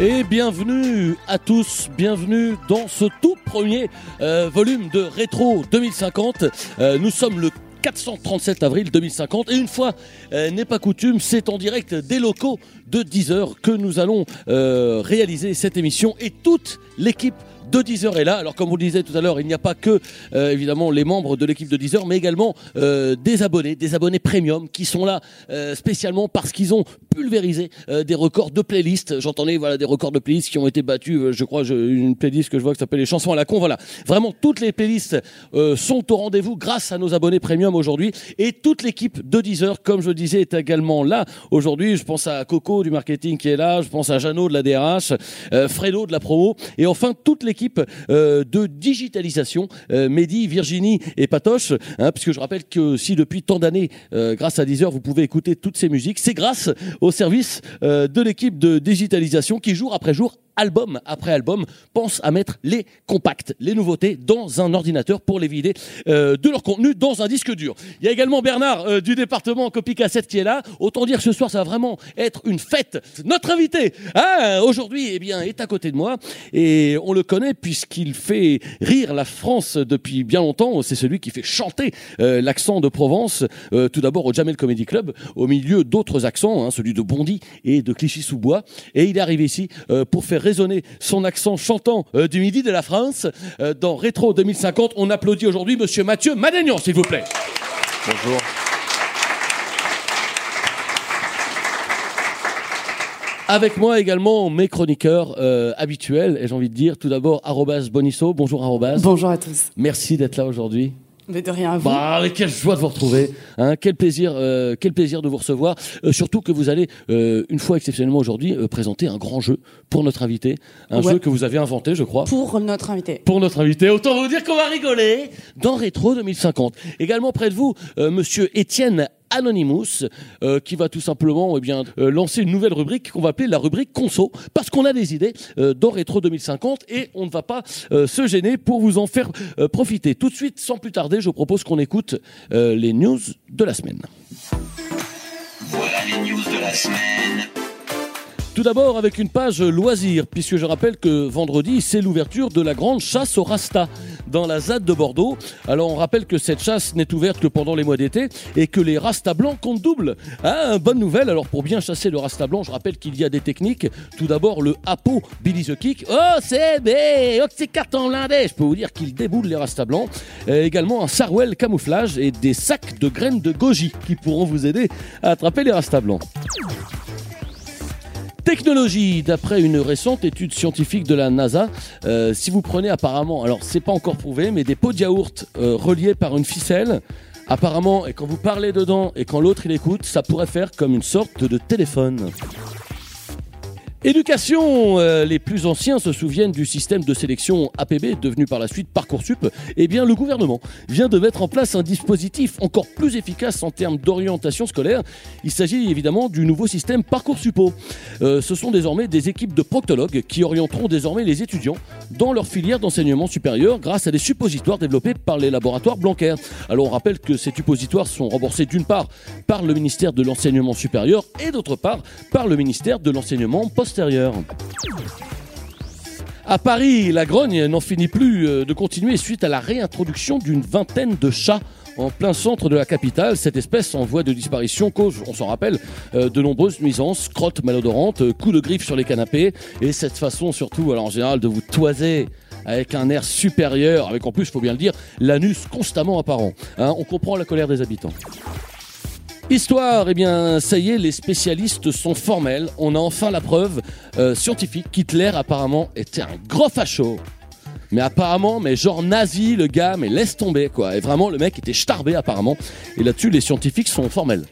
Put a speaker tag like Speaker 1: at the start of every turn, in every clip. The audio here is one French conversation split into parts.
Speaker 1: Et bienvenue à tous, bienvenue dans ce tout premier euh, volume de Rétro 2050. Euh, nous sommes le 437 avril 2050 et une fois euh, n'est pas coutume, c'est en direct des locaux de 10 heures que nous allons euh, réaliser cette émission et toute l'équipe de 10 heures est là. Alors comme vous le disiez tout à l'heure, il n'y a pas que évidemment les membres de l'équipe de 10 heures, mais également des abonnés, des abonnés premium qui sont là spécialement parce qu'ils ont pulvérisé euh, des records de playlists. J'entendais voilà des records de playlists qui ont été battus. euh, je crois une playlist que je vois qui s'appelle les chansons à la con. Voilà, vraiment toutes les playlists euh, sont au rendez-vous grâce à nos abonnés premium aujourd'hui et toute l'équipe de 10 heures, comme je le disais, est également là aujourd'hui. Je pense à Coco du marketing qui est là, je pense à Jeannot de la DRH, euh, Fredo de la promo et enfin toute l'équipe euh, de digitalisation, Mehdi, Virginie et Patoche, hein, puisque je rappelle que si depuis tant d'années, grâce à Deezer, vous pouvez écouter toutes ces musiques, c'est grâce au service euh, de l'équipe de digitalisation qui jour après jour album après album, pense à mettre les compacts, les nouveautés dans un ordinateur pour les vider euh, de leur contenu dans un disque dur. Il y a également Bernard euh, du département Copie Cassette qui est là. Autant dire que ce soir, ça va vraiment être une fête. Notre invité, hein, aujourd'hui, eh bien, est à côté de moi et on le connaît puisqu'il fait rire la France depuis bien longtemps. C'est celui qui fait chanter euh, l'accent de Provence, euh, tout d'abord au Jamel Comedy Club, au milieu d'autres accents, hein, celui de Bondy et de Clichy-sous-Bois. Et il est arrivé ici euh, pour faire résonner son accent chantant euh, du midi de la France euh, dans Rétro 2050. On applaudit aujourd'hui Monsieur Mathieu Madagnan, s'il vous plaît.
Speaker 2: Bonjour.
Speaker 1: Avec moi également mes chroniqueurs euh, habituels, et j'ai envie de dire tout d'abord arrobas Bonisso. Bonjour arrobas.
Speaker 3: Bonjour à tous.
Speaker 1: Merci d'être là aujourd'hui.
Speaker 3: Mais de rien à vous.
Speaker 1: Bah, mais quelle joie de vous retrouver. Hein, quel plaisir, euh, quel plaisir de vous recevoir. Euh, surtout que vous allez, euh, une fois exceptionnellement aujourd'hui, euh, présenter un grand jeu pour notre invité. Un
Speaker 3: Ouais.
Speaker 1: jeu que vous avez inventé, je crois.
Speaker 3: Pour notre invité.
Speaker 1: Pour notre invité, autant vous dire qu'on va rigoler dans Rétro 2050. Également près de vous, euh, Monsieur Étienne Anonymous, euh, qui va tout simplement eh bien, euh, lancer une nouvelle rubrique qu'on va appeler la rubrique Conso, parce qu'on a des idées euh, dans Rétro 2050 et on ne va pas se gêner pour vous en faire profiter. Tout de suite, sans plus tarder, je propose qu'on écoute les news de la semaine.
Speaker 4: Voilà les news de la semaine.
Speaker 1: Tout d'abord avec une page loisirs, puisque je rappelle que vendredi, c'est l'ouverture de la grande chasse au Rasta dans la ZAD de Bordeaux. Alors on rappelle que cette chasse n'est ouverte que pendant les mois d'été et que les Rasta blancs comptent double. Hein, bonne nouvelle, alors pour bien chasser le Rasta blanc, je rappelle qu'il y a des techniques. Tout d'abord le Apo Billy the Kick. Oh c'est bé, oh c'est carton blindé. Je peux vous dire qu'il déboule les Rasta blancs. Également un Sarwell camouflage et des sacs de graines de goji qui pourront vous aider à attraper les Rasta blancs. Technologie, d'après une récente étude scientifique de la NASA, euh, si vous prenez apparemment, alors c'est pas encore prouvé, mais des pots de yaourt euh, reliés par une ficelle, apparemment, et quand vous parlez dedans et quand l'autre il écoute, ça pourrait faire comme une sorte de téléphone. Éducation, euh, les plus anciens se souviennent du système de sélection APB devenu par la suite Parcoursup. Eh bien, le gouvernement vient de mettre en place un dispositif encore plus efficace en termes d'orientation scolaire. Il s'agit évidemment du nouveau système Parcoursupo. Euh, ce sont désormais des équipes de proctologues qui orienteront désormais les étudiants dans leur filière d'enseignement supérieur grâce à des suppositoires développés par les laboratoires Blanquer. Alors, on rappelle que ces suppositoires sont remboursés d'une part par le ministère de l'enseignement supérieur et d'autre part par le ministère de l'enseignement À Paris, la grogne n'en finit plus euh, de continuer suite à la réintroduction d'une vingtaine de chats en plein centre de la capitale. Cette espèce en voie de disparition cause, on s'en rappelle, euh, de nombreuses nuisances, crottes malodorantes, euh, coups de griffe sur les canapés et cette façon surtout, alors en général, de vous toiser avec un air supérieur, avec en plus, il faut bien le dire, l'anus constamment apparent. Hein, on comprend la colère des habitants. Histoire, eh bien, ça y est, les spécialistes sont formels. On a enfin la preuve euh, scientifique qu'Hitler apparemment était un gros facho. Mais apparemment, mais genre nazi, le gars, mais laisse tomber quoi. Et vraiment, le mec était starbé apparemment. Et là-dessus, les scientifiques sont formels.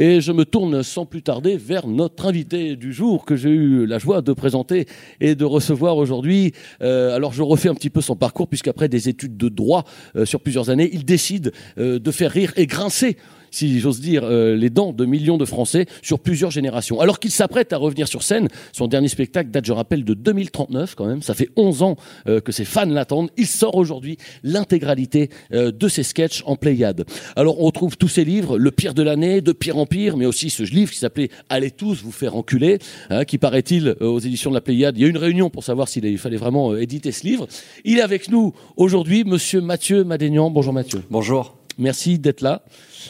Speaker 1: Et je me tourne sans plus tarder vers notre invité du jour que j'ai eu la joie de présenter et de recevoir aujourd'hui. Euh, alors je refais un petit peu son parcours puisqu'après des études de droit euh, sur plusieurs années, il décide euh, de faire rire et grincer si j'ose dire, euh, les dents de millions de Français sur plusieurs générations. Alors qu'il s'apprête à revenir sur scène, son dernier spectacle date, je rappelle, de 2039 quand même. Ça fait 11 ans euh, que ses fans l'attendent. Il sort aujourd'hui l'intégralité euh, de ses sketchs en Pléiade. Alors on retrouve tous ses livres, Le pire de l'année, De pire en pire, mais aussi ce livre qui s'appelait Allez tous vous faire enculer, hein, qui paraît-il aux éditions de la Pléiade. Il y a eu une réunion pour savoir s'il fallait vraiment éditer ce livre. Il est avec nous aujourd'hui, Monsieur Mathieu Madénian. Bonjour Mathieu.
Speaker 2: Bonjour,
Speaker 1: Merci d'être là.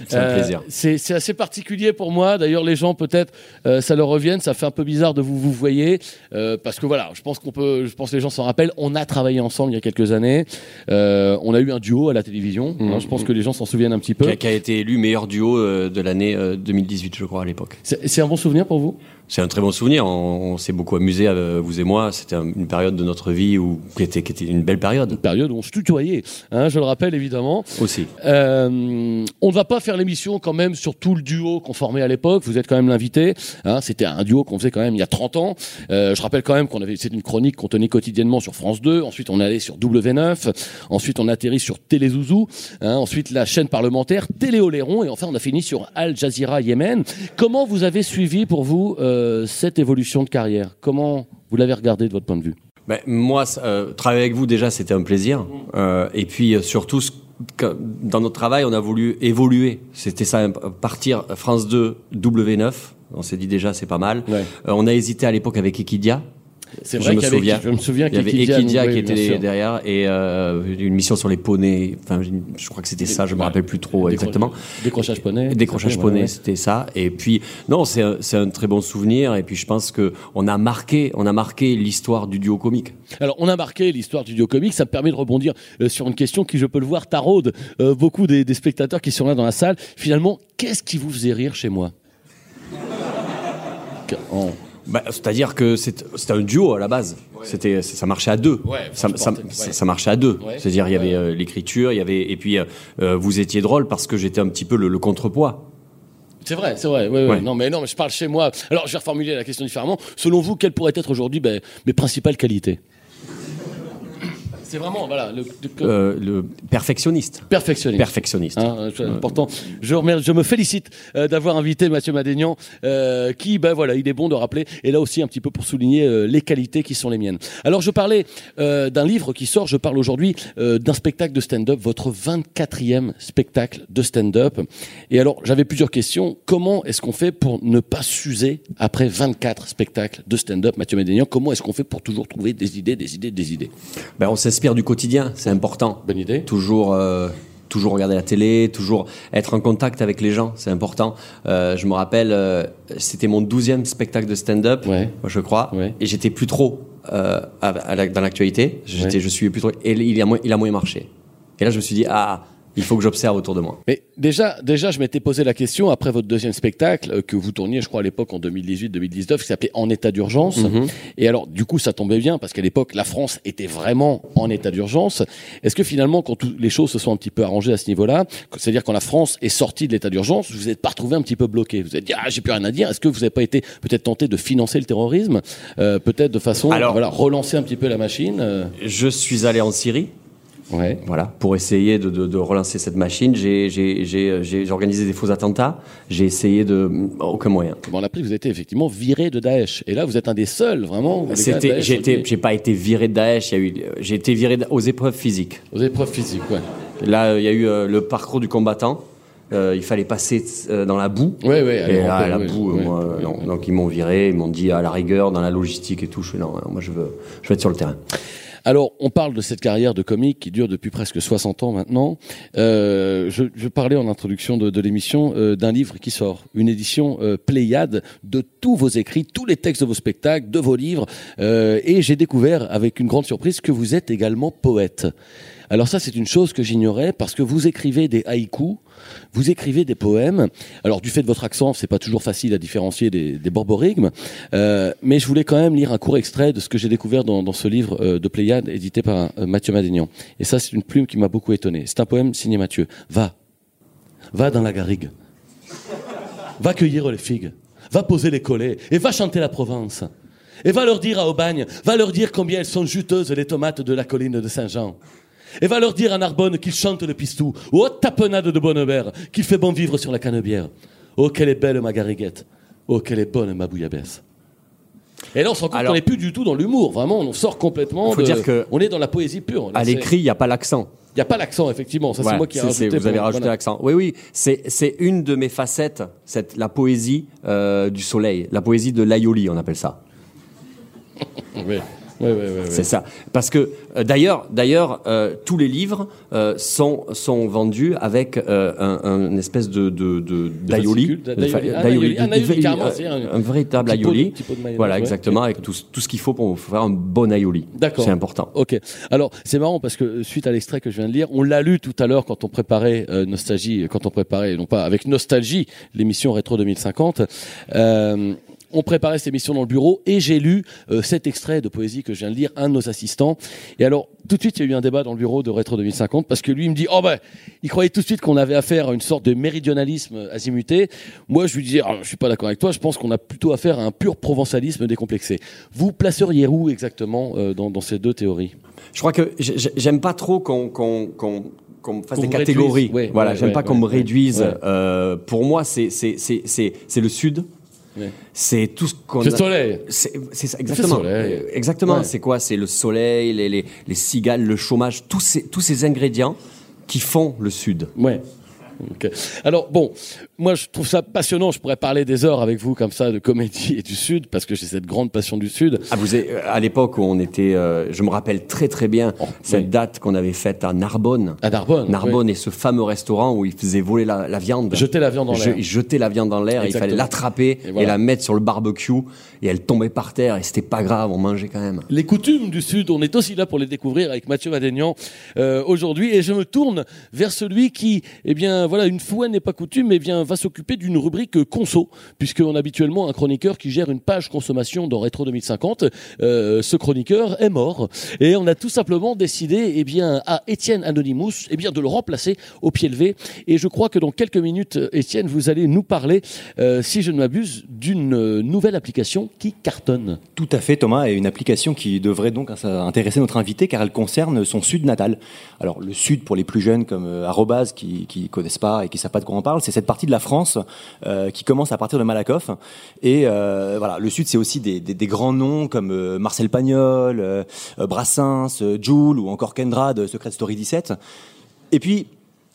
Speaker 2: C'est un
Speaker 1: Euh,
Speaker 2: plaisir.
Speaker 1: C'est assez particulier pour moi. D'ailleurs, les gens peut-être euh, ça leur revienne. Ça fait un peu bizarre de vous vous voyez euh, parce que voilà, je pense qu'on peut, je pense que les gens s'en rappellent. On a travaillé ensemble il y a quelques années. On a eu un duo à la télévision.
Speaker 2: Mhm.
Speaker 1: hein, je pense que les gens s'en souviennent un petit peu.
Speaker 2: Qui a, qui a été élu meilleur duo de l'année euh, 2018, je crois, à l'époque.
Speaker 1: C'est un bon souvenir pour vous?
Speaker 2: C'est un très bon souvenir. On, on s'est beaucoup amusé, vous et moi. C'était un- une période de notre vie où, qui, était, qui était une belle période
Speaker 1: Une période où on se tutoyait. Hein, je le rappelle évidemment.
Speaker 2: aussi.
Speaker 1: Euh, on ne va pas faire l'émission quand même sur tout le duo qu'on formait à l'époque. Vous êtes quand même l'invité. Hein, C'était un duo qu'on faisait quand même il y a 30 ans. Euh, je rappelle quand même qu'on avait c'est une chronique qu'on tenait quotidiennement sur France 2. Ensuite, on allait sur W9. Ensuite, on atterrit sur Télézouzou. Hein, ensuite, la chaîne parlementaire Télé Oléron. Et enfin, on a fini sur Al Jazeera Yémen. Comment vous avez suivi pour vous euh, cette évolution de carrière? Comment vous l'avez regardé de votre point de vue?
Speaker 2: Ben, moi, euh, travailler avec vous, déjà, c'était un plaisir. Euh, et puis, surtout, ce dans notre travail, on a voulu évoluer. C'était ça, partir France 2, W9. On s'est dit déjà, c'est pas mal.
Speaker 1: Ouais.
Speaker 2: Euh, on a hésité à l'époque avec Equidia.
Speaker 1: C'est
Speaker 2: Je
Speaker 1: vrai
Speaker 2: me
Speaker 1: qu'il
Speaker 2: souviens.
Speaker 1: Je me souviens
Speaker 2: Il y avait Equidia qui était derrière et euh, une mission sur les poneys. Enfin, je- je crois que c'était ça. Je me
Speaker 1: Ouais.
Speaker 2: rappelle plus trop exactement.
Speaker 1: Décrochage poney.
Speaker 2: Décrochage poney,
Speaker 1: ouais.
Speaker 2: c'était ça. Et puis non, c'est un, très bon souvenir. Et puis je pense que on a marqué, on a marqué l'histoire du duo comique.
Speaker 1: Alors, on a marqué l'histoire du duo comique. Ça me permet de rebondir euh, sur une question qui, je peux le voir, taraude euh, beaucoup des, des spectateurs qui sont là dans la salle. Finalement, qu'est-ce qui vous faisait rire chez moi?
Speaker 2: Bah, C'est-à-dire que c'était un duo à la base. C'était ça marchait à deux.
Speaker 1: Ouais,
Speaker 2: ça,
Speaker 1: ouais.
Speaker 2: marchait à deux. C'est-à-dire il y avait euh, l'écriture, il y avait et puis euh, euh, vous étiez drôle parce que j'étais un petit peu le, le contrepoids.
Speaker 1: C'est vrai, c'est vrai. Ouais, ouais.
Speaker 2: Ouais.
Speaker 1: Non, mais non, mais je parle chez moi. Alors, je vais reformuler la question différemment. Selon vous, quelles pourraient être aujourd'hui ben, mes principales qualités? C'est vraiment, voilà, le, le-
Speaker 2: Euh, le perfectionniste.
Speaker 1: perfectionniste.
Speaker 2: Perfectionniste.
Speaker 1: Hein, c'est important. Je, remercie- je me félicite euh, d'avoir invité Mathieu Madénian, euh, qui, ben voilà, il est bon de rappeler, et là aussi un petit peu pour souligner euh, les qualités qui sont les miennes. Alors je parlais euh, d'un livre qui sort, je parle aujourd'hui euh, d'un spectacle de stand-up, votre 24e spectacle de stand-up. Et alors j'avais plusieurs questions. Comment est-ce qu'on fait pour ne pas s'user après 24 spectacles de stand-up, Mathieu Madénian? Comment est-ce qu'on fait pour toujours trouver des idées, des idées, des idées?
Speaker 2: Ben, on s'inspire du quotidien, c'est important.
Speaker 1: Bonne idée.
Speaker 2: Toujours, euh, toujours regarder la télé, toujours être en contact avec les gens, c'est important. Euh, je me rappelle, euh, c'était mon douzième spectacle de stand-up,
Speaker 1: Ouais.
Speaker 2: je crois,
Speaker 1: Ouais.
Speaker 2: et j'étais plus trop euh, à- à la- dans l'actualité. J'étais,
Speaker 1: Ouais.
Speaker 2: je suis plus trop, et il a, moins- il a moins marché. Et là, je me suis dit, ah, il faut que j'observe autour de moi.
Speaker 1: Mais déjà, déjà, je m'étais posé la question après votre deuxième spectacle euh, que vous tourniez, je crois à l'époque en 2018-2019, qui s'appelait En état d'urgence. Et alors, du coup, ça tombait bien parce qu'à l'époque, la France était vraiment en état d'urgence. Est-ce que finalement, quand tout- les choses se sont un petit peu arrangées à ce niveau-là, c'est-à-dire quand la France est sortie de l'état d'urgence, vous n'êtes pas retrouvé un petit peu bloqué Vous vous êtes dit ah, j'ai plus rien à dire. Est-ce que vous n'avez pas été peut-être tenté de financer le terrorisme, euh, peut-être de façon,
Speaker 2: Alors-
Speaker 1: voilà, relancer un petit peu la machine euh,
Speaker 2: Je suis allé en Syrie.
Speaker 1: Ouais.
Speaker 2: Voilà, pour essayer de, de, de relancer cette machine, j'ai, j'ai organisé des faux attentats. J'ai essayé de aucun moyen.
Speaker 1: Bon, on a vous étiez effectivement viré de Daesh. Et là, vous êtes un des seuls, vraiment.
Speaker 2: C'était, j'ai pas été viré de Daesh. Il y a eu, j'ai été viré aux épreuves physiques.
Speaker 1: Aux épreuves physiques, ouais.
Speaker 2: Là, euh, il y a eu euh, le parcours du combattant. Euh, il fallait passer euh, dans la boue.
Speaker 1: Ouais, aller
Speaker 2: Et
Speaker 1: ramper,
Speaker 2: la boue, moi, non. Donc ils m'ont viré, ils m'ont dit à la rigueur dans la logistique et tout. Je fais non, non, moi je veux, je veux être sur le terrain.
Speaker 1: Alors, on parle de cette carrière de comique qui dure depuis presque 60 ans maintenant. Euh, je, je parlais en introduction de, de l'émission euh, d'un livre qui sort, une édition euh, Pléiade de tous vos écrits, tous les textes de vos spectacles, de vos livres. Euh, et j'ai découvert avec une grande surprise que vous êtes également poète. Alors ça, c'est une chose que j'ignorais parce que vous écrivez des haïkus, vous écrivez des poèmes. Alors du fait de votre accent, c'est pas toujours facile à différencier des, borborigmes, euh, mais je voulais quand même lire un court extrait de ce que j'ai découvert dans, ce livre euh, de Pléiade édité par euh, Mathieu Madénian. Et ça, c'est une plume qui m'a beaucoup étonné. C'est un poème signé Mathieu. Va, va dans la garrigue, va cueillir les figues, va poser les collets et va chanter la Provence. Et va leur dire à Aubagne, va leur dire combien elles sont juteuses les tomates de la colline de Saint-Jean. Et va leur dire à Narbonne qu'ils chantent le pistou, ou aux tapenades de Bonnebert, qu'il fait bon vivre sur la canebière. Oh, quelle est belle ma gariguette. Oh, quelle est bonne ma bouillabaisse. Et là, on se rend compte qu'on n'est plus du tout dans l'humour. Vraiment, on sort complètement.
Speaker 2: Faut
Speaker 1: de-
Speaker 2: dire que-
Speaker 1: on est dans la poésie pure. Là,
Speaker 2: À l'écrit, il n'y a pas l'accent.
Speaker 1: Il n'y a pas l'accent, effectivement. Ça, c'est moi qui ai rajouté.
Speaker 2: Vous avez rajouté l'accent. Oui, oui, c'est c'est une de mes facettes, cette, la poésie euh, du soleil, la poésie de l'aioli, on appelle ça.
Speaker 1: Oui, oui, oui, oui, oui.
Speaker 2: C'est ça. Parce que euh, d'ailleurs, d'ailleurs, euh, tous les livres euh, sont sont vendus avec euh, un, un espèce de de de- d'aioli.
Speaker 1: Un carrément,
Speaker 2: euh,
Speaker 1: un-
Speaker 2: véritable aioli. Voilà,
Speaker 1: ouais.
Speaker 2: exactement, avec tout tout ce qu'il faut pour faire un bon aioli.
Speaker 1: D'accord.
Speaker 2: C'est important.
Speaker 1: Ok. Alors c'est marrant parce que euh, suite à l'extrait que je viens de lire, on l'a lu tout à l'heure quand on préparait euh, Nostalgie, quand on préparait non pas avec Nostalgie l'émission Rétro 2050. On préparait cette émission dans le bureau et j'ai lu euh, cet extrait de poésie que je viens de lire, un de nos assistants. Et alors, tout de suite, il y a eu un débat dans le bureau de Rétro 2050 parce que lui, il me dit, oh ben, il croyait tout de suite qu'on avait affaire à une sorte de méridionalisme azimuté. Moi, je lui dis, ah, je suis pas d'accord avec toi, je pense qu'on a plutôt affaire à un pur provençalisme décomplexé. Vous placeriez où exactement euh, dans, dans ces deux théories?
Speaker 2: Je crois que j'ai- j'ai- j'aime pas trop qu'on qu'on qu'on fasse des catégories.
Speaker 1: Ouais,
Speaker 2: voilà,
Speaker 1: ouais,
Speaker 2: j'aime
Speaker 1: ouais,
Speaker 2: pas qu'on me réduise. Euh, pour moi, c'est c'est c'est c'est c'est le sud.
Speaker 1: Ouais.
Speaker 2: C'est tout ce qu'on
Speaker 1: C'est
Speaker 2: a-
Speaker 1: soleil.
Speaker 2: C'est ça, exactement.
Speaker 1: soleil.
Speaker 2: Euh, Exactement.
Speaker 1: Ouais.
Speaker 2: C'est quoi? C'est le soleil, les, les, les cigales, le chômage, tous ces, tous ces ingrédients qui font le sud.
Speaker 1: Ouais. Ok. Alors bon, moi je trouve ça passionnant. Je pourrais parler des heures avec vous comme ça de comédie et du Sud parce que j'ai cette grande passion du Sud.
Speaker 2: Ah, vous êtes- à l'époque où on était, euh, je me rappelle très très bien cette
Speaker 1: oui.
Speaker 2: date qu'on avait faite à Narbonne.
Speaker 1: À Narbonne.
Speaker 2: Narbonne et ce fameux restaurant où ils faisaient voler la, la viande.
Speaker 1: Jeter la viande
Speaker 2: Je-
Speaker 1: l'air.
Speaker 2: Ils jetaient la viande dans l'air, il fallait l'attraper
Speaker 1: Et
Speaker 2: la mettre sur le barbecue et elle tombait par terre et c'était pas grave, on mangeait quand même.
Speaker 1: Les coutumes du Sud, on est aussi là pour les découvrir avec Mathieu Madénian euh, aujourd'hui. Et je me tourne vers celui qui, eh bien, voilà, une fois n'est pas coutume, bien, va s'occuper d'une rubrique conso, puisqu'on a habituellement un chroniqueur qui gère une page consommation dans Rétro 2050. Euh, ce chroniqueur est mort et on a tout simplement décidé, eh bien, à Étienne Anonymous, eh bien, de le remplacer au pied levé. Et je crois que dans quelques minutes, Étienne, vous allez nous parler, euh, si je ne m'abuse, d'une euh, nouvelle application qui cartonne.
Speaker 5: Tout à fait, Thomas, et une application qui devrait donc intéresser notre invité car elle concerne son sud natal. Alors le sud pour les plus jeunes comme euh, Arrobase qui qui connaissent pas et qui savent pas de quoi on parle, c'est cette partie de la France euh, qui commence à partir de Malakoff. Et euh, voilà, le sud c'est aussi des, grands noms comme euh, Marcel Pagnol, Brassens, Joule ou encore Kendra de Secret Story 17. Et puis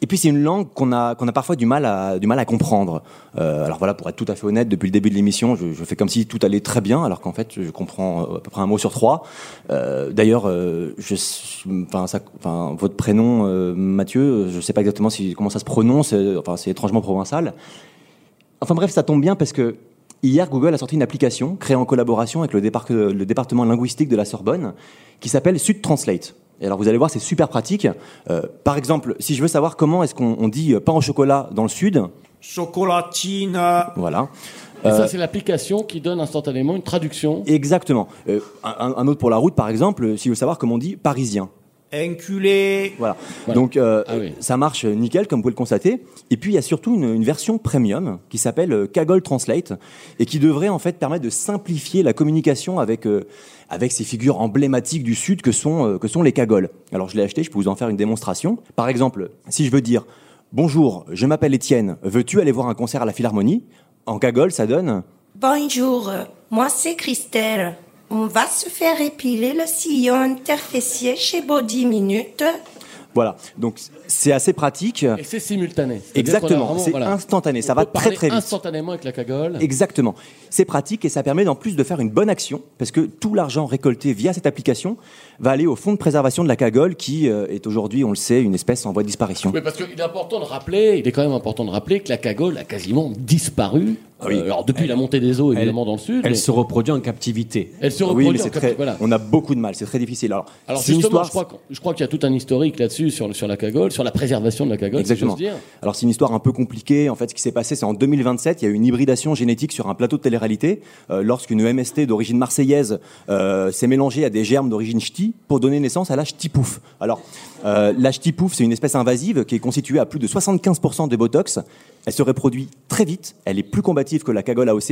Speaker 5: et puis c'est une langue qu'on a qu'on a parfois du mal à du mal à comprendre. Euh, alors voilà, pour être tout à fait honnête, depuis le début de l'émission, je, fais comme si tout allait très bien, alors qu'en fait, je comprends euh, à peu près un mot sur trois. Euh, D'ailleurs, enfin, votre prénom, Mathieu, je sais pas exactement comment ça se prononce. Enfin, c'est étrangement provençal. Enfin bref, ça tombe bien parce que hier, Google a sorti une application créée en collaboration avec le département linguistique de la Sorbonne qui s'appelle Sud Translate. Et alors vous allez voir, c'est super pratique. Euh, par exemple, si je veux savoir comment est-ce qu'on on dit euh, pain au chocolat dans le sud,
Speaker 6: Chocolatine.
Speaker 5: voilà.
Speaker 1: Et
Speaker 5: Euh,
Speaker 1: ça, c'est l'application qui donne instantanément une traduction.
Speaker 5: Exactement. Euh, un, un autre pour la route, par exemple, si je veux savoir comment on dit parisien.
Speaker 6: Enculé.
Speaker 5: Voilà.
Speaker 1: Voilà.
Speaker 5: Donc euh,
Speaker 1: Ah oui.
Speaker 5: ça marche nickel, comme vous pouvez le constater. Et puis il y a surtout une, une version premium qui s'appelle euh, Kaggle Translate et qui devrait en fait permettre de simplifier la communication avec euh, avec ces figures emblématiques du Sud que sont euh, que sont les Kagoles. Alors je l'ai acheté, je peux vous en faire une démonstration. Par exemple, si je veux dire bonjour, je m'appelle Étienne, veux-tu aller voir un concert à la Philharmonie? En Kaggle, ça donne
Speaker 7: Bonjour, moi c'est Christelle. On va se faire épiler le sillon interfessier chez Body Minute.
Speaker 5: voilà. Donc c'est assez pratique.
Speaker 1: Et c'est simultané.
Speaker 5: Exactement, c'est
Speaker 1: voilà,
Speaker 5: instantané, ça
Speaker 1: on
Speaker 5: va
Speaker 1: peut
Speaker 5: très très vite.
Speaker 1: instantanément avec la cagole.
Speaker 5: Exactement. C'est pratique et ça permet en plus de faire une bonne action parce que tout l'argent récolté via cette application va aller au fonds de préservation de la cagole qui euh, est aujourd'hui, on le sait, une espèce en voie de disparition.
Speaker 1: Oui, parce qu'il est important de rappeler, il est quand même important de rappeler que la cagole a quasiment disparu
Speaker 5: oui.
Speaker 1: Euh, alors depuis la montée des eaux évidemment dans le sud.
Speaker 2: Elle
Speaker 1: mais
Speaker 2: se reproduit en captivité.
Speaker 1: elle se
Speaker 5: Oui,
Speaker 1: reproduit
Speaker 5: mais
Speaker 1: en
Speaker 5: très.
Speaker 1: voilà.
Speaker 5: On a beaucoup de mal, c'est très difficile. Alors,
Speaker 1: Alors
Speaker 5: c'est une
Speaker 1: justement,
Speaker 5: histoire.
Speaker 1: je crois, qu'on- je crois qu'il y a tout un historique là-dessus sur, sur la cagole, sur la préservation de la cagole.
Speaker 5: Exactement.
Speaker 1: dire.
Speaker 5: Alors c'est une histoire un peu compliquée. En fait, ce qui s'est passé, c'est en 2027, il y a eu une hybridation génétique sur un plateau de télé-réalité euh, lorsqu'une MST d'origine marseillaise euh, s'est mélangée à des germes d'origine ch'ti pour donner naissance à la ch'tipouf. Alors euh, la ch'tipouf, c'est une espèce invasive qui est constituée à plus de 75% de botox. Elle se reproduit très vite. Elle est plus combative que la cagole AOC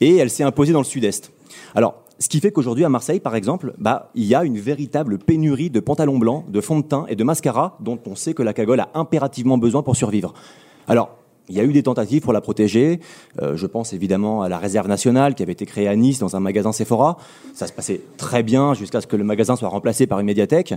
Speaker 5: et elle s'est imposée dans le sud-est. Alors ce qui fait qu'aujourd'hui à Marseille, par exemple, bah, il y a une véritable pénurie de pantalons blancs, de fond de teint et de mascara dont on sait que la cagole a impérativement besoin pour survivre. Alors, il y a eu des tentatives pour la protéger. Euh, je pense évidemment à la réserve nationale qui avait été créée à Nice dans un magasin Sephora. Ça se passait très bien jusqu'à ce que le magasin soit remplacé par une médiathèque.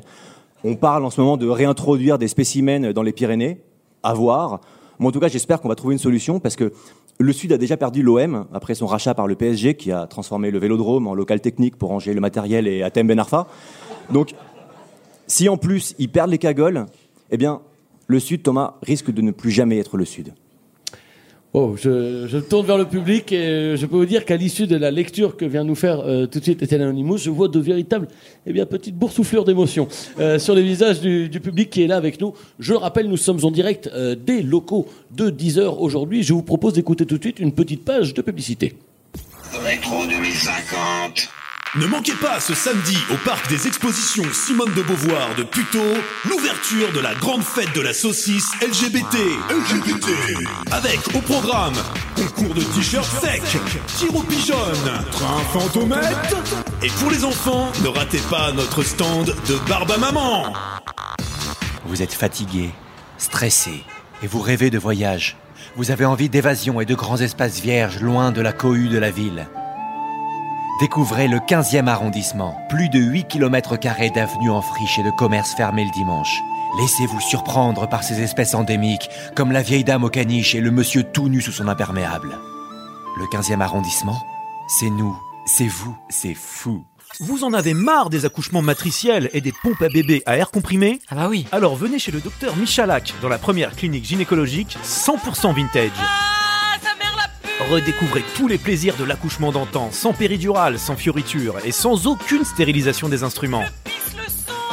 Speaker 5: On parle en ce moment de réintroduire des spécimens dans les Pyrénées. À voir. En tout cas, j'espère qu'on va trouver une solution parce que le Sud a déjà perdu l'OM après son rachat par le PSG qui a transformé le vélodrome en local technique pour ranger le matériel et Athènes Ben Arfa. Donc, si en plus ils perdent les cagoles, eh bien, le Sud, Thomas, risque de ne plus jamais être le Sud.
Speaker 1: Oh, je, je tourne vers le public et je peux vous dire qu'à l'issue de la lecture que vient nous faire euh, tout de suite Étienne Anonymous, je vois de véritables, eh bien, petites boursouflures d'émotion euh, sur les visages du, du public qui est là avec nous. Je le rappelle, nous sommes en direct euh, des locaux de 10h aujourd'hui. Je vous propose d'écouter tout de suite une petite page de publicité.
Speaker 4: Rétro 2050.
Speaker 8: Ne manquez pas ce samedi au parc des expositions Simone de Beauvoir de Puteaux l'ouverture de la grande fête de la saucisse LGBT. LGBT. Avec au programme concours de t-shirts secs, tir au pigeon, train fantomètre. Et pour les enfants, ne ratez pas notre stand de barbe à maman.
Speaker 9: Vous êtes fatigué, stressé, et vous rêvez de voyage. Vous avez envie d'évasion et de grands espaces vierges loin de la cohue de la ville. Découvrez le 15e arrondissement. Plus de 8 km d'avenues en friche et de commerces fermés le dimanche. Laissez-vous surprendre par ces espèces endémiques, comme la vieille dame au caniche et le monsieur tout nu sous son imperméable. Le 15e arrondissement, c'est nous, c'est vous, c'est fou.
Speaker 6: Vous en avez marre des accouchements matriciels et des pompes à bébé à air comprimé?
Speaker 9: Ah bah oui.
Speaker 6: Alors venez chez le docteur Michalak dans la première clinique gynécologique 100% vintage. Redécouvrez tous les plaisirs de l'accouchement d'antan, sans péridurale, sans fioriture et sans aucune stérilisation des instruments.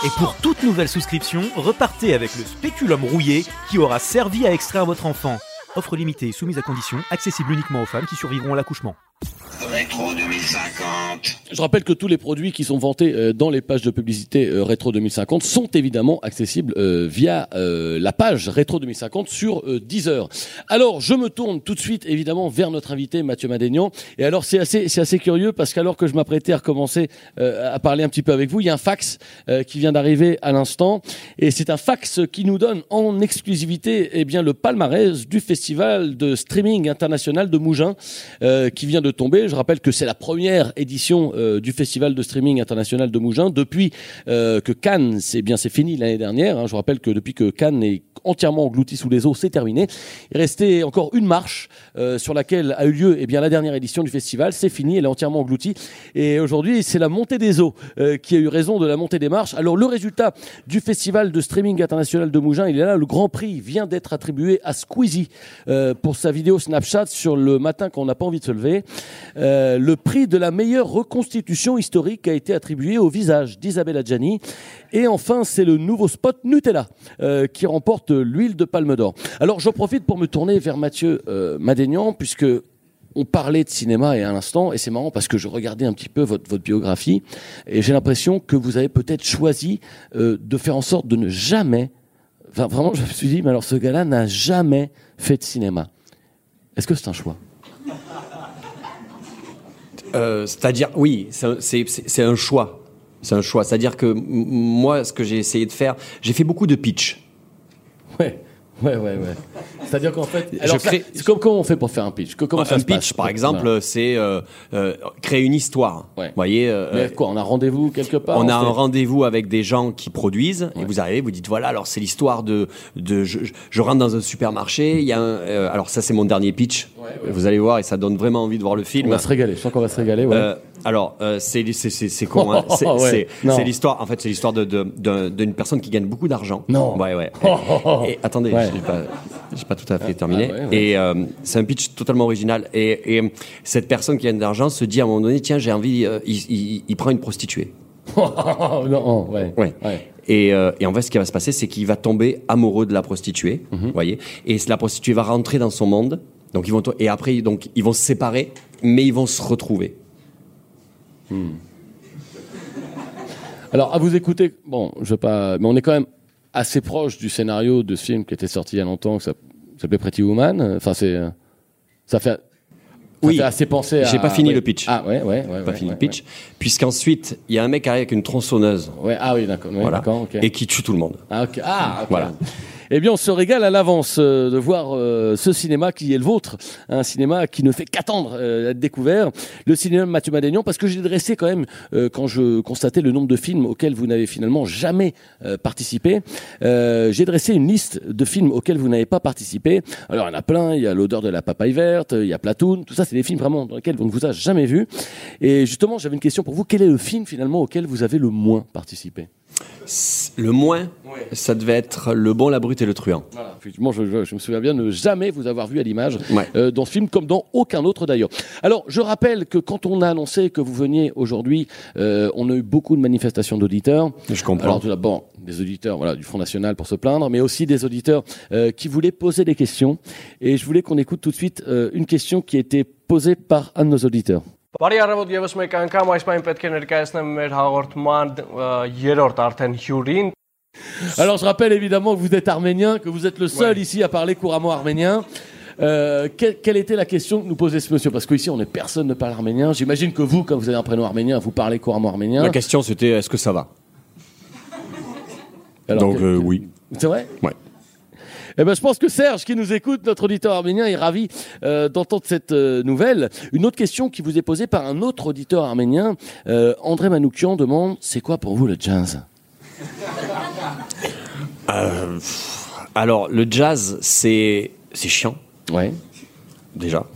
Speaker 6: Et pour toute nouvelle souscription, repartez avec le spéculum rouillé qui aura servi à extraire votre enfant. Offre limitée soumise à condition, accessible uniquement aux femmes qui survivront à l'accouchement.
Speaker 4: Rétro 2050.
Speaker 1: Je rappelle que tous les produits qui sont vantés euh, dans les pages de publicité euh, Rétro 2050 sont évidemment accessibles euh, via la page Rétro 2050 sur Deezer. Alors, je me tourne tout de suite évidemment vers notre invité Mathieu Madénian. Et alors, c'est assez, c'est assez curieux parce qu'alors que je m'apprêtais à recommencer à parler un petit peu avec vous, il y a un fax qui vient d'arriver à l'instant. Et c'est un fax qui nous donne en exclusivité eh bien, le palmarès du festival de streaming international de Mougins qui vient de Je rappelle que c'est la première édition euh, du festival de streaming international de Mougins depuis euh, que Cannes, c'est bien c'est fini l'année dernière. hein. Je rappelle que depuis que Cannes est entièrement englouti sous les eaux, c'est terminé. Il restait encore une marche euh, sur laquelle a eu lieu eh bien la dernière édition du festival. C'est fini, elle est entièrement engloutie. Et aujourd'hui, c'est la montée des eaux qui a eu raison de la montée des marches. Alors le résultat du festival de streaming international de Mougins, il est là. Le Grand Prix vient d'être attribué à Squeezie pour sa vidéo Snapchat sur le matin qu'on n'a pas envie de se lever. Euh, le prix de la meilleure reconstitution historique a été attribué au visage d'Isabelle Adjani. Et enfin, c'est le nouveau spot Nutella euh, qui remporte l'huile de palme d'or. Alors, j'en profite pour me tourner vers Mathieu euh, Madénian, puisque on parlait de cinéma et à l'instant, et c'est marrant parce que je regardais un petit peu votre, biographie, et j'ai l'impression que vous avez peut-être choisi euh, de faire en sorte de ne jamais, enfin vraiment, je me suis dit, mais alors ce gars-là n'a jamais fait de cinéma. Est-ce que c'est un choix?
Speaker 2: Euh, C'est-à-dire, oui, c'est un- choix. C'est un choix. C'est-à-dire que moi, ce que j'ai essayé de faire, j'ai fait beaucoup de pitch.
Speaker 1: Ouais, ouais, ouais, ouais. C'est-à-dire qu'en fait, alors ça,
Speaker 2: crée-
Speaker 1: c'est comme- comment on fait pour faire un pitch? Que- Comment ça
Speaker 2: un pitch,
Speaker 1: passe?
Speaker 2: par exemple, c'est euh, euh, créer une histoire. Vous voyez, euh,
Speaker 1: Mais quoi, on a rendez-vous quelque part
Speaker 2: on a
Speaker 1: fait-
Speaker 2: un rendez-vous avec des gens qui produisent et vous arrivez, vous dites voilà, alors c'est l'histoire de, de je, je- rentre dans un supermarché, il y a un, alors ça c'est mon dernier pitch. Vous allez voir et ça donne vraiment envie de voir le film.
Speaker 1: On va se régaler, je sens qu'on va se régaler. Ouais.
Speaker 2: Euh, Alors, euh, c'est c'est con. Hein. C'est
Speaker 1: Ouais,
Speaker 2: l'histoire. En fait, c'est l'histoire de de- d'un- d'une personne qui gagne beaucoup d'argent.
Speaker 1: Non.
Speaker 2: Ouais, ouais. Et, attendez,
Speaker 1: Ouais.
Speaker 2: j'ai pas, tout à fait terminé.
Speaker 1: ah ouais, ouais.
Speaker 2: Et euh, c'est un pitch totalement original. Et, et cette personne qui gagne de l'argent se dit à un moment donné, tiens, j'ai envie. euh, il, il- il prend une prostituée.
Speaker 1: non, ouais.
Speaker 2: Ouais. Et, euh, et en fait, ce qui va se passer, c'est qu'il va tomber amoureux de la prostituée,
Speaker 1: Mhm.
Speaker 2: vous voyez. Et la prostituée va rentrer dans son monde. Donc ils vont et après donc ils vont se séparer, mais ils vont se retrouver.
Speaker 1: Alors, à vous écouter, bon, je veux pas, mais on est quand même assez proche du scénario de ce film qui était sorti il y a longtemps, qui s'app- s'appelait Pretty Woman. Enfin, c'est, ça fait, ça
Speaker 2: Oui.
Speaker 1: assez penser à.
Speaker 2: J'ai pas fini
Speaker 1: ouais.
Speaker 2: le pitch.
Speaker 1: Ah ouais, ouais, ouais.
Speaker 2: Pas
Speaker 1: ouais,
Speaker 2: fini le pitch. Puisqu'ensuite, il y a un mec qui arrive avec une tronçonneuse.
Speaker 1: Ouais, ah oui, d'accord.
Speaker 2: Voilà.
Speaker 1: d'accord, ok.
Speaker 2: Et qui tue tout le monde.
Speaker 1: Ah, ok. Ah, ok.
Speaker 2: Voilà.
Speaker 1: Eh bien, on se régale à l'avance euh, de voir euh, ce cinéma qui est le vôtre, un cinéma qui ne fait qu'attendre euh, d'être découvert, le cinéma Mathieu Madénian, parce que j'ai dressé quand même, quand je constatais le nombre de films auxquels vous n'avez finalement jamais participé, j'ai dressé une liste de films auxquels vous n'avez pas participé. Alors, il y en a plein, il y a L'odeur de la papaye verte, il y a Platoon, tout ça, c'est des films vraiment dans lesquels on ne vous a jamais vu. Et justement, j'avais une question pour vous, quel est le film finalement auquel vous avez le moins participé?
Speaker 2: Le moins, ça devait être Le Bon, la Brute et le Truand.
Speaker 1: Voilà. Effectivement, je, je- je me souviens bien de ne jamais vous avoir vu à l'image
Speaker 2: Ouais.
Speaker 1: euh, dans ce film, comme dans aucun autre d'ailleurs. Alors, je rappelle que quand on a annoncé que vous veniez aujourd'hui, euh, on a eu beaucoup de manifestations d'auditeurs.
Speaker 2: Je comprends.
Speaker 1: Alors, tout d'abord, des auditeurs voilà, du Front National pour se plaindre, mais aussi des auditeurs euh, qui voulaient poser des questions. Et je voulais qu'on écoute tout de suite une question qui a été posée par un de nos auditeurs.
Speaker 10: բարի առավոտ եւս մեկ անգամ այս պայն պետք է ներկայացնեմ մեր հաղորդման ը, երրորդ արդեն հյուրին
Speaker 1: Alors, je rappelle évidemment que vous êtes arménien, que vous êtes le seul ici à parler couramment arménien. Euh, quelle, quelle était la question que nous posait ce monsieur Parce qu'ici, on est personne ne parle arménien. J'imagine que vous, quand vous avez un prénom arménien, vous parlez couramment arménien.
Speaker 2: La question c'était est-ce que ça va
Speaker 1: Alors,
Speaker 2: Donc
Speaker 1: que-
Speaker 2: euh, oui.
Speaker 1: C'est vrai
Speaker 2: Ouais.
Speaker 1: Eh ben, je pense que Serge, qui nous écoute, notre auditeur arménien, est ravi euh, d'entendre cette euh, nouvelle. Une autre question qui vous est posée par un autre auditeur arménien, euh, André Manoukian, demande c'est quoi pour vous le jazz?
Speaker 2: Alors le jazz, c'est c'est chiant
Speaker 1: Ouais.
Speaker 2: déjà.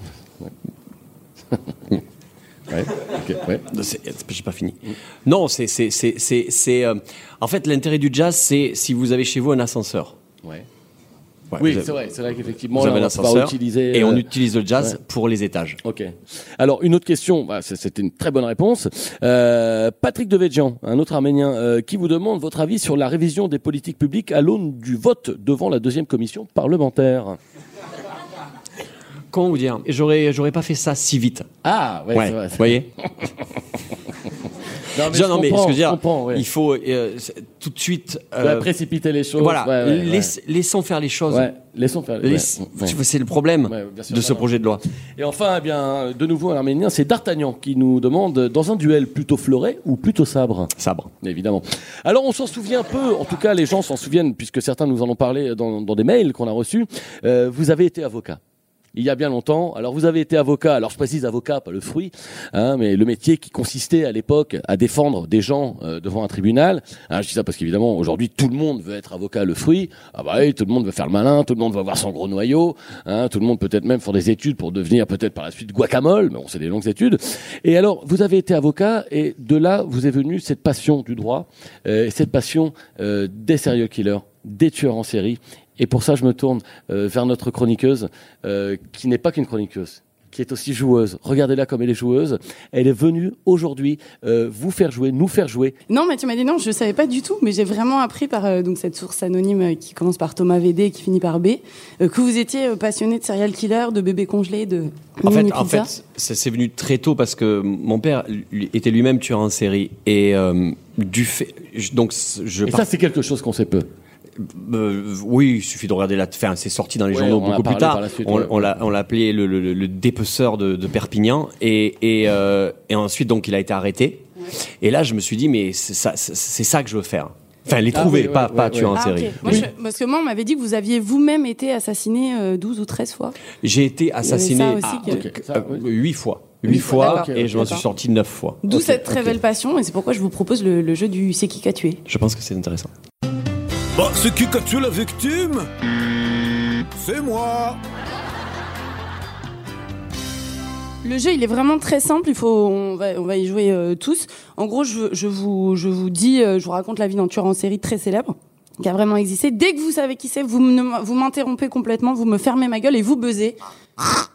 Speaker 1: Ouais. ouais.
Speaker 2: C'est- J'ai pas fini. Non, c'est c'est c'est c'est c'est, euh, en fait l'intérêt du jazz, c'est si vous avez chez vous un ascenseur.
Speaker 1: Ouais.
Speaker 2: Ouais,
Speaker 1: Oui, c'est vrai, c'est vrai qu'effectivement, on va utiliser.
Speaker 2: et on
Speaker 1: euh,
Speaker 2: utilise le jazz
Speaker 1: ouais.
Speaker 2: pour les étages.
Speaker 1: Ok. Alors une autre question, bah, c'est- c'était une très bonne réponse. Euh, Patrick Devedjian, un autre Arménien, euh, qui vous demande votre avis sur la révision des politiques publiques à l'aune du vote devant la deuxième commission parlementaire.
Speaker 2: Comment vous dire? J'aurais j'aurais pas fait ça si vite.
Speaker 1: Ah, ouais,
Speaker 2: Ouais,
Speaker 1: c'est vrai.
Speaker 2: vous voyez
Speaker 1: Non, mais je
Speaker 2: non, mais ce que je dire,
Speaker 1: ouais.
Speaker 2: il faut euh, tout de suite. Euh,
Speaker 1: précipiter les choses.
Speaker 2: Voilà,
Speaker 1: ouais, ouais,
Speaker 2: laisse- laissons faire les choses.
Speaker 1: laissons faire.
Speaker 2: C'est le problème
Speaker 1: sûr,
Speaker 2: de ce projet de loi.
Speaker 1: Et enfin, eh bien, de nouveau un Arménien, c'est D'Artagnan qui nous demande dans un duel plutôt fleuret ou plutôt sabre?
Speaker 2: Sabre.
Speaker 1: Évidemment. Alors on s'en souvient peu, en tout cas les gens s'en souviennent puisque certains nous en ont parlé dans, dans des mails qu'on a reçus. Euh, vous avez été avocat. Il y a bien longtemps. Alors vous avez été avocat. Alors je précise avocat, pas le fruit, hein, mais le métier qui consistait à l'époque à défendre des gens euh, devant un tribunal. Hein, je dis ça parce qu'évidemment aujourd'hui tout le monde veut être avocat le fruit. Ah bah oui, tout le monde veut faire le malin, tout le monde veut avoir son gros noyau. Hein, tout le monde peut-être même faire des études pour devenir peut-être par la suite guacamole. Mais bon, c'est des longues études. Et alors vous avez été avocat et de là vous est venue cette passion du droit, euh, cette passion euh, des serial killers, des tueurs en série. Et pour ça, je me tourne euh, vers notre chroniqueuse, euh, qui n'est pas qu'une chroniqueuse, qui est aussi joueuse. Regardez-la comme elle est joueuse. Elle est venue aujourd'hui euh, vous faire jouer, nous faire jouer.
Speaker 3: Non, Mathieu m'a dit non, je savais pas du tout, mais j'ai vraiment appris par euh, donc cette source anonyme euh, qui commence par Thomas VD et qui finit par B, euh, que vous étiez euh, passionné de serial killer, de bébés congelés, de
Speaker 2: En fait, en fait, ça c'est venu très tôt parce que mon père lui, était lui-même tueur en série et euh, du fait, je- donc je.
Speaker 1: Et ça, c'est quelque chose qu'on sait peu.
Speaker 2: Euh, oui, il suffit de regarder la. Enfin, c'est sorti dans les
Speaker 1: Ouais,
Speaker 2: journaux beaucoup plus tard.
Speaker 1: suite,
Speaker 2: on
Speaker 1: ouais.
Speaker 2: on l'a appelé le, le, le dépeceur de, de Perpignan et et, euh, et ensuite donc il a été arrêté. Et là, je me suis dit mais c'est ça que je veux faire. Enfin, les
Speaker 1: Ah
Speaker 2: trouver,
Speaker 1: oui,
Speaker 2: pas
Speaker 1: ouais,
Speaker 2: pas
Speaker 1: ouais.
Speaker 2: tuer en
Speaker 3: Ah,
Speaker 2: série.
Speaker 3: ok. Moi, je- parce que moi, on m'avait dit que vous aviez vous-même été assassiné euh, 12 ou 13 fois.
Speaker 2: J'ai été assassiné
Speaker 1: Ah,
Speaker 3: que-
Speaker 1: ok. Ça, oui.
Speaker 2: euh, huit fois. Huit
Speaker 3: Huit fois,
Speaker 2: fois
Speaker 3: d'accord.
Speaker 2: et je m'en suis sorti neuf fois.
Speaker 3: D'où cette très belle passion, et c'est pourquoi je vous propose le, le jeu du C'est qui qu'a tué.
Speaker 2: Je pense que c'est intéressant.
Speaker 8: Bah, c'est qui a tué la victime? C'est moi
Speaker 3: Le jeu, il est vraiment très simple. Il faut, on va, on va y jouer euh, tous. En gros, je, je vous, je vous dis, euh, je vous raconte la vie d'un tueur en série très célèbre qui a vraiment existé. Dès que vous savez qui c'est, vous vous m'interrompez complètement, vous me fermez ma gueule et vous buzzez.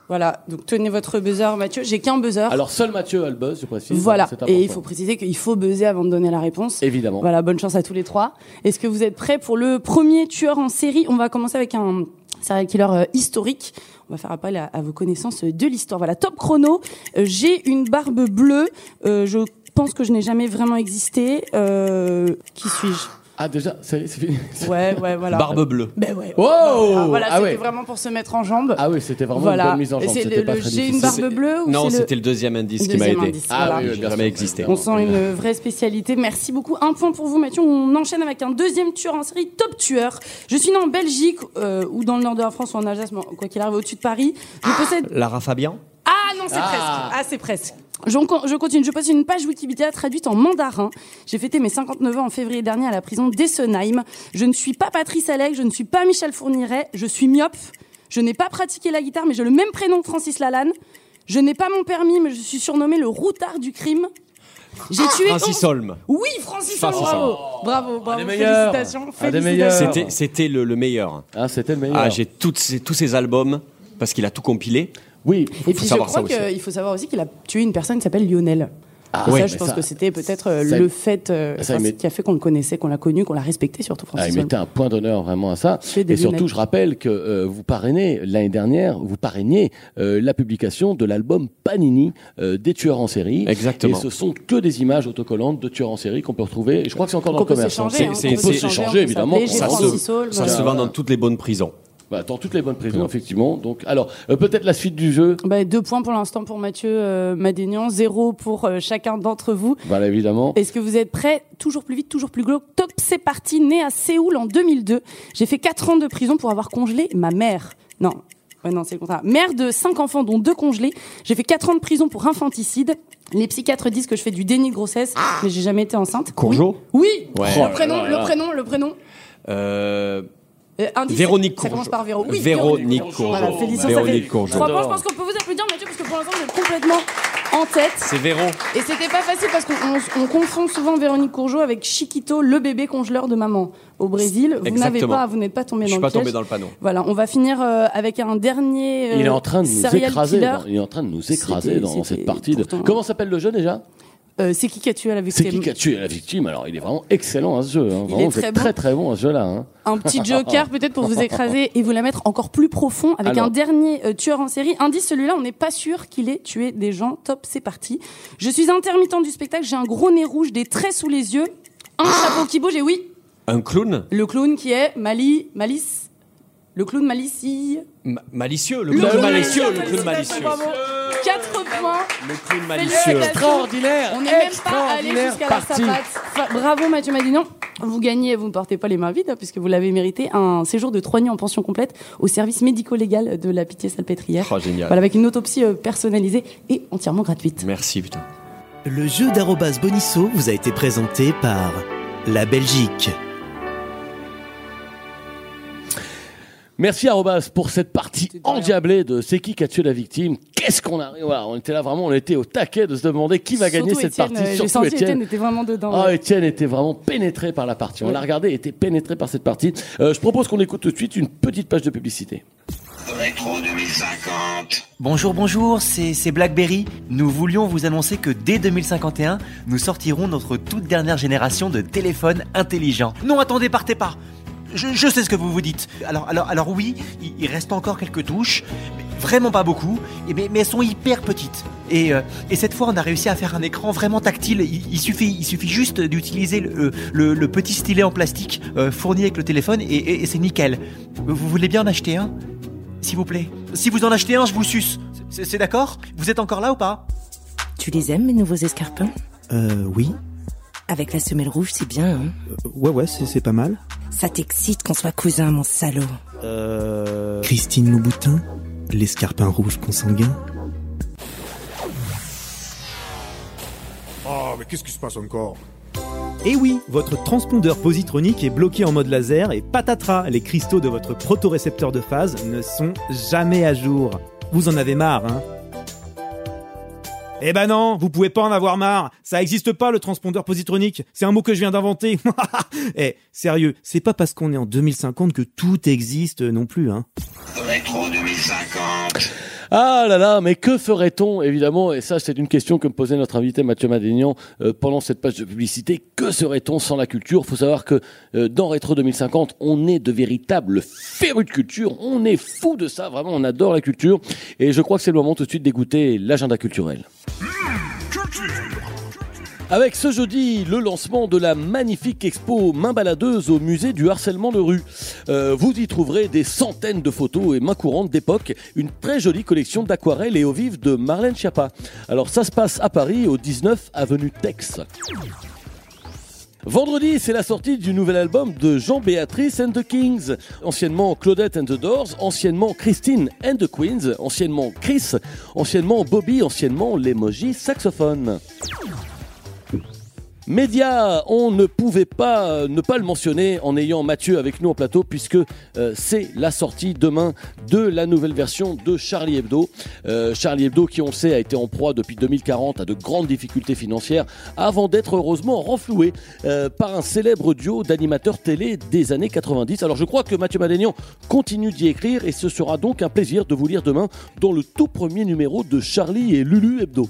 Speaker 3: Voilà. Donc tenez votre buzzer, Mathieu. J'ai qu'un buzzer.
Speaker 1: Alors seul Mathieu a le buzz, je précise.
Speaker 3: Voilà.
Speaker 1: C'est important.
Speaker 3: Et il faut préciser qu'il faut buzzer avant de donner la réponse.
Speaker 1: Évidemment.
Speaker 3: Voilà, bonne chance à tous les trois. Est-ce que vous êtes prêts pour le premier tueur en série? On va commencer avec un serial killer euh, historique. On va faire appel à, à vos connaissances de l'histoire. Voilà, top chrono. Euh, J'ai une barbe bleue. Euh, je pense que je n'ai jamais vraiment existé. Euh, qui suis-je?
Speaker 1: Ah déjà, c'est fini.
Speaker 3: Ouais, ouais, voilà.
Speaker 2: Barbe bleue.
Speaker 3: Ben ouais.
Speaker 1: Wow
Speaker 3: Ah, voilà,
Speaker 1: Ah
Speaker 3: c'était
Speaker 1: ouais.
Speaker 3: vraiment pour se mettre en jambe.
Speaker 1: Ah oui, c'était vraiment
Speaker 3: Voilà.
Speaker 1: une bonne mise en jambe.
Speaker 3: j'ai une barbe bleue ou
Speaker 2: Non,
Speaker 3: le-
Speaker 2: c'était le deuxième indice qui m'a aidé.
Speaker 3: indice,
Speaker 1: Ah
Speaker 3: voilà.
Speaker 1: oui, oui, bien
Speaker 2: jamais existé.
Speaker 3: On sent une vraie spécialité. Merci beaucoup. Un point pour vous, Mathieu. On enchaîne avec un deuxième tueur en série, top tueur. Je suis né en Belgique euh, ou dans le nord de la France ou en Alsace, quoi qu'il arrive au-dessus de Paris. Je possède.
Speaker 2: Lara Fabian?
Speaker 3: Ah non, c'est
Speaker 1: Ah.
Speaker 3: presque. Ah, c'est presque. Je, continue. Je possède une page Wikipédia traduite en mandarin. J'ai fêté mes 59 ans en février dernier à la prison d'Essenheim. Je ne suis pas Patrice Alec, je ne suis pas Michel Fourniret, je suis myope. Je n'ai pas pratiqué la guitare, mais j'ai le même prénom que Francis Lalanne. Je n'ai pas mon permis, mais je suis surnommé le routard du crime. J'ai tué.
Speaker 2: Francis Holm.
Speaker 3: Oui, Francis Holm,
Speaker 2: Francis
Speaker 3: bravo. Bravo, bravo. Félicitations. Félicitations.
Speaker 2: C'était, c'était le, le meilleur.
Speaker 1: Ah, c'était le meilleur.
Speaker 2: Ah, j'ai ces- tous ses albums parce qu'il a tout compilé.
Speaker 1: Oui.
Speaker 3: Et puis je
Speaker 2: savoir
Speaker 3: crois
Speaker 2: ça aussi.
Speaker 3: qu'il faut savoir aussi qu'il a tué une personne qui s'appelle Lionel.
Speaker 1: Ah,
Speaker 3: Et
Speaker 1: ouais,
Speaker 3: ça, je pense
Speaker 1: ça-
Speaker 3: que c'était peut-être euh, le fait euh,
Speaker 1: ça,
Speaker 3: enfin,
Speaker 1: il met-
Speaker 3: qui a fait qu'on le connaissait, qu'on l'a connu, qu'on l'a respecté, surtout
Speaker 1: Ah,
Speaker 3: Francis
Speaker 1: il mettait un point d'honneur vraiment à ça. Et surtout, je rappelle que euh, vous parrainez l'année dernière, vous parrainiez euh, la publication de l'album Panini euh, des tueurs en série.
Speaker 2: Exactement.
Speaker 1: Et ce sont que des images autocollantes de tueurs en série qu'on peut retrouver. Et je crois que c'est encore dans le
Speaker 3: peut
Speaker 1: commerce. hein.
Speaker 3: hein,
Speaker 2: C'est-
Speaker 3: peut s'échanger,
Speaker 1: échanger,
Speaker 3: on peut
Speaker 1: évidemment, ça se
Speaker 2: vend dans toutes les bonnes prisons.
Speaker 1: Bah, dans toutes les bonnes prisons, effectivement. Donc, alors, euh, peut-être la suite du jeu.
Speaker 3: Bah, deux points pour l'instant pour Mathieu euh, Madénian, zéro pour euh, chacun d'entre vous.
Speaker 1: Voilà, évidemment.
Speaker 3: Est-ce que vous êtes prêts? Toujours plus vite, toujours plus glauque. Top, c'est parti. Né à Séoul en 2002. J'ai fait 4 ans de prison pour avoir congelé ma mère. Non. Ouais, non, c'est le contraire. Mère de 5 enfants, dont 2 congelés. J'ai fait 4 ans de prison pour infanticide. Les psychiatres disent que je fais du déni de grossesse, mais j'ai jamais été enceinte.
Speaker 2: Courgeot
Speaker 3: Oui.
Speaker 2: Ouais.
Speaker 3: Le
Speaker 2: Oh là
Speaker 3: prénom,
Speaker 1: là
Speaker 3: le prénom, le prénom.
Speaker 2: Euh,
Speaker 3: Euh, indice,
Speaker 2: Véronique
Speaker 3: Ça commence
Speaker 2: Courgeot.
Speaker 3: par Véro. Oui,
Speaker 2: Véronique Courgeot.
Speaker 3: Voilà, félicitations.
Speaker 2: Véronique Courgeot.
Speaker 3: Trois points. Je pense qu'on peut vous applaudir, Mathieu, parce que pour l'instant, vous êtes complètement en tête.
Speaker 2: c'est Véro.
Speaker 3: Et c'était pas facile parce qu'on on- on confond souvent Véronique Courgeot avec Chiquito, le bébé congeleur de maman au Brésil. Vous n'avez pas, vous n'êtes pas tombé
Speaker 2: Je
Speaker 3: dans
Speaker 2: suis
Speaker 3: le
Speaker 2: pas
Speaker 3: piège.
Speaker 2: tombé dans le panneau.
Speaker 3: Voilà, on va finir euh, avec un dernier. euh,
Speaker 1: Il est en train de nous écraser. dans- il est en train de nous écraser dans cette partie. De... Comment s'appelle le jeu déjà?
Speaker 3: Euh, c'est qui qui a tué la
Speaker 1: C'est
Speaker 3: victime
Speaker 1: qui qui a tué la victime Alors, il est vraiment excellent à ce jeu. Hein.
Speaker 3: Il
Speaker 1: Vraiment,
Speaker 3: est
Speaker 1: vous
Speaker 3: très bon.
Speaker 1: très très bon à ce jeu-là. Hein.
Speaker 3: Un petit joker peut-être pour vous écraser et vous la mettre encore plus profond avec
Speaker 1: Alors.
Speaker 3: un dernier euh, tueur en série. Indice, celui-là, on n'est pas sûr qu'il ait tué des gens. Top, c'est parti. Je suis intermittent du spectacle, j'ai un gros nez rouge, des traits sous les yeux, un chapeau qui bouge et oui,
Speaker 2: Un clown
Speaker 3: le clown qui est Mali, Malice. Le clown Malicie.
Speaker 2: Ma- malicieux. Le
Speaker 3: Le
Speaker 2: clown
Speaker 3: clown
Speaker 2: malicieux. Le clown malicieux.
Speaker 3: 4 points.
Speaker 2: Le clown malicieux.
Speaker 1: Extraordinaire
Speaker 3: On n'est même pas allé jusqu'à la. Fa- Bravo Mathieu Madignan. Vous gagnez, vous ne portez pas les mains vides, hein, puisque vous l'avez mérité, un séjour de trois nuits en pension complète au service médico-légal de la Pitié-Salpêtrière.
Speaker 2: Oh, génial.
Speaker 3: Voilà, avec une autopsie euh, personnalisée et entièrement gratuite.
Speaker 2: Merci, putain.
Speaker 11: Le jeu d'arrobas Bonisso vous a été présenté par la Belgique.
Speaker 1: Merci Arobas pour cette partie endiablée de c'est qui qui a tué la victime? Qu'est-ce qu'on a voilà, on était là vraiment, on était au taquet de se demander qui va gagner cette partie.
Speaker 3: euh, J'ai
Speaker 1: Surtout
Speaker 3: senti
Speaker 1: Étienne.
Speaker 3: Étienne était vraiment dedans.
Speaker 1: Ah,
Speaker 3: ouais.
Speaker 1: Étienne était vraiment pénétré par la partie. On l'a regardé, il était pénétré par cette partie. Euh, je propose qu'on écoute tout de suite une petite page de publicité.
Speaker 4: Rétro 2050.
Speaker 9: Bonjour, bonjour, c'est c'est Blackberry. Nous voulions vous annoncer que dès 2051, nous sortirons notre toute dernière génération de téléphones intelligents. Non, attendez, partez pas. Je, je sais ce que vous vous dites. Alors, alors, alors oui, il, il reste encore quelques touches, mais vraiment pas beaucoup, et mais, mais elles sont hyper petites. Et, euh, et cette fois, on a réussi à faire un écran vraiment tactile. Il, il suffit, il suffit juste d'utiliser le, le- le petit stylet en plastique euh, fourni avec le téléphone, et, et- et c'est nickel. Vous voulez bien en acheter un s'il vous plaît? Si vous en achetez un, je vous suce. C'est c'est d'accord? Vous êtes encore là ou pas?
Speaker 12: Tu les aimes, mes nouveaux escarpins?
Speaker 11: Euh, oui.
Speaker 12: Avec la semelle rouge, c'est bien, hein
Speaker 11: Ouais, ouais, c'est c'est pas mal.
Speaker 12: Ça t'excite qu'on soit cousins, mon salaud.
Speaker 11: Euh... Christine Louboutin, l'escarpin rouge consanguin.
Speaker 13: Oh, mais qu'est-ce qui se passe encore?
Speaker 14: Et oui, votre transpondeur positronique est bloqué en mode laser et patatras, les cristaux de votre protorécepteur de phase ne sont jamais à jour. Vous en avez marre, hein? Eh ben non, vous pouvez pas en avoir marre. Ça existe pas le transpondeur positronique. C'est un mot que je viens d'inventer. Eh, sérieux, c'est pas parce qu'on est en 2050 que tout existe non plus, hein.
Speaker 4: Rétro 2050.
Speaker 1: Ah là là, mais que ferait-on évidemment Et ça, c'est une question que me posait notre invité Mathieu Madénian euh, pendant cette page de publicité. Que serait-on sans la culture? Faut savoir que euh, dans Rétro 2050, on est de véritables férus de culture. On est fou de ça, vraiment. On adore la culture. Et je crois que c'est le moment tout de suite d'écouter l'agenda culturel. Avec ce jeudi, le lancement de la magnifique expo Main baladeuse au musée du harcèlement de rue. Euh, vous y trouverez des centaines de photos et mains courantes d'époque, une très jolie collection d'aquarelles et eau vive de Marlène Schiappa. Alors ça se passe à Paris, au 19 avenue Tex. Vendredi, c'est la sortie du nouvel album de Jean-Béatrice and the Kings, anciennement Claudette and the Doors, anciennement Christine and the Queens, anciennement Chris, anciennement Bobby, anciennement l'emoji saxophone. Média, on ne pouvait pas euh, ne pas le mentionner en ayant Mathieu avec nous en plateau puisque euh, c'est la sortie demain de la nouvelle version de Charlie Hebdo. Euh, Charlie Hebdo qui on sait a été en proie depuis 2040 à de grandes difficultés financières avant d'être heureusement renfloué par un célèbre duo d'animateurs télé des années 90. Alors je crois que Mathieu Madénian continue d'y écrire et ce sera donc un plaisir de vous lire demain dans le tout premier numéro de Charlie et Lulu Hebdo.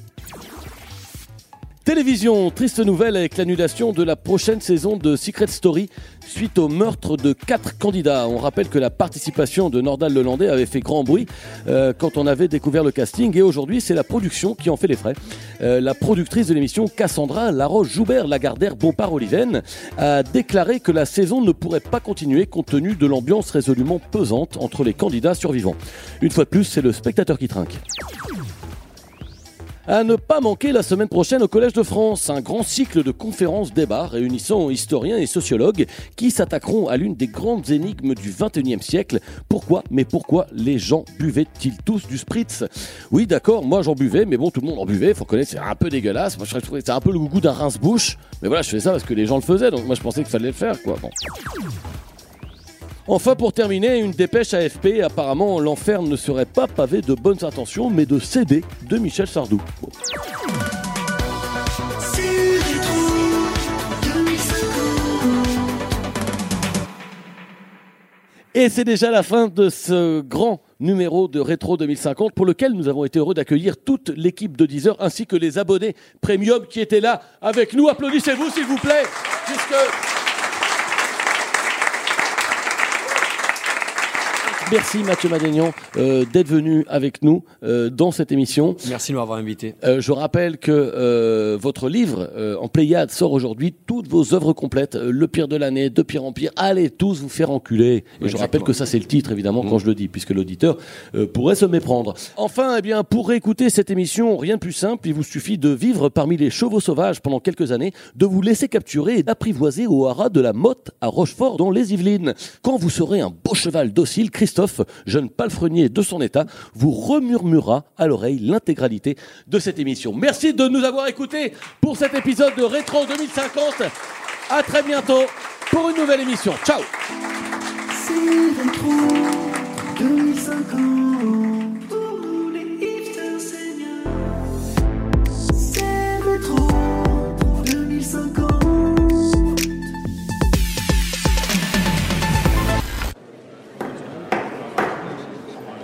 Speaker 1: Télévision, triste nouvelle avec l'annulation de la prochaine saison de Secret Story suite au meurtre de quatre candidats. On rappelle que la participation de Nordal Lelandais avait fait grand bruit euh, quand on avait découvert le casting et aujourd'hui c'est la production qui en fait les frais. Euh, la productrice de l'émission Cassandra Laroche-Joubert Lagardère Bompard-Oliven a déclaré que la saison ne pourrait pas continuer compte tenu de l'ambiance résolument pesante entre les candidats survivants. Une fois de plus, c'est le spectateur qui trinque. À ne pas manquer la semaine prochaine au Collège de France, un grand cycle de conférences débats réunissant historiens et sociologues qui s'attaqueront à l'une des grandes énigmes du 21e siècle. Pourquoi Mais pourquoi les gens buvaient-ils tous du spritz? Oui, d'accord, moi j'en buvais, mais bon, tout le monde en buvait, faut connaître, c'est un peu dégueulasse. Moi je trouvais c'est un peu le goût d'un rince-bouche. Mais voilà, je fais ça parce que les gens le faisaient, donc moi je pensais qu'il fallait le faire, quoi. Enfin, pour terminer, une dépêche AFP. Apparemment, l'enfer ne serait pas pavé de bonnes intentions, mais de CD de Michel Sardou. Bon.
Speaker 15: C'est rétro 2050.
Speaker 1: Et c'est déjà la fin de ce grand numéro de Rétro 2050 pour lequel nous avons été heureux d'accueillir toute l'équipe de Deezer ainsi que les abonnés premium qui étaient là avec nous. Applaudissez-vous s'il vous plaît, Merci Mathieu Madénian euh, d'être venu avec nous euh, dans cette émission.
Speaker 2: Merci de m'avoir invité.
Speaker 1: Euh, je rappelle que votre livre en Pléiade sort aujourd'hui, toutes vos œuvres complètes, Le pire de l'année, De pire en pire, allez tous vous faire enculer. Et je rappelle que ça c'est le titre évidemment quand je le dis, puisque l'auditeur pourrait se méprendre. Enfin, eh bien, pour écouter cette émission, rien de plus simple, il vous suffit de vivre parmi les chevaux sauvages pendant quelques années, de vous laisser capturer et d'apprivoiser au haras de la Motte à Rochefort dans les Yvelines. Quand vous serez un beau cheval docile, Christophe, jeune palefrenier de son état, vous remurmurera à l'oreille l'intégralité de cette émission. Merci de nous avoir écoutés pour cet épisode de Rétro 2050. À très bientôt pour une nouvelle émission. Ciao
Speaker 15: C'est rétro 2050.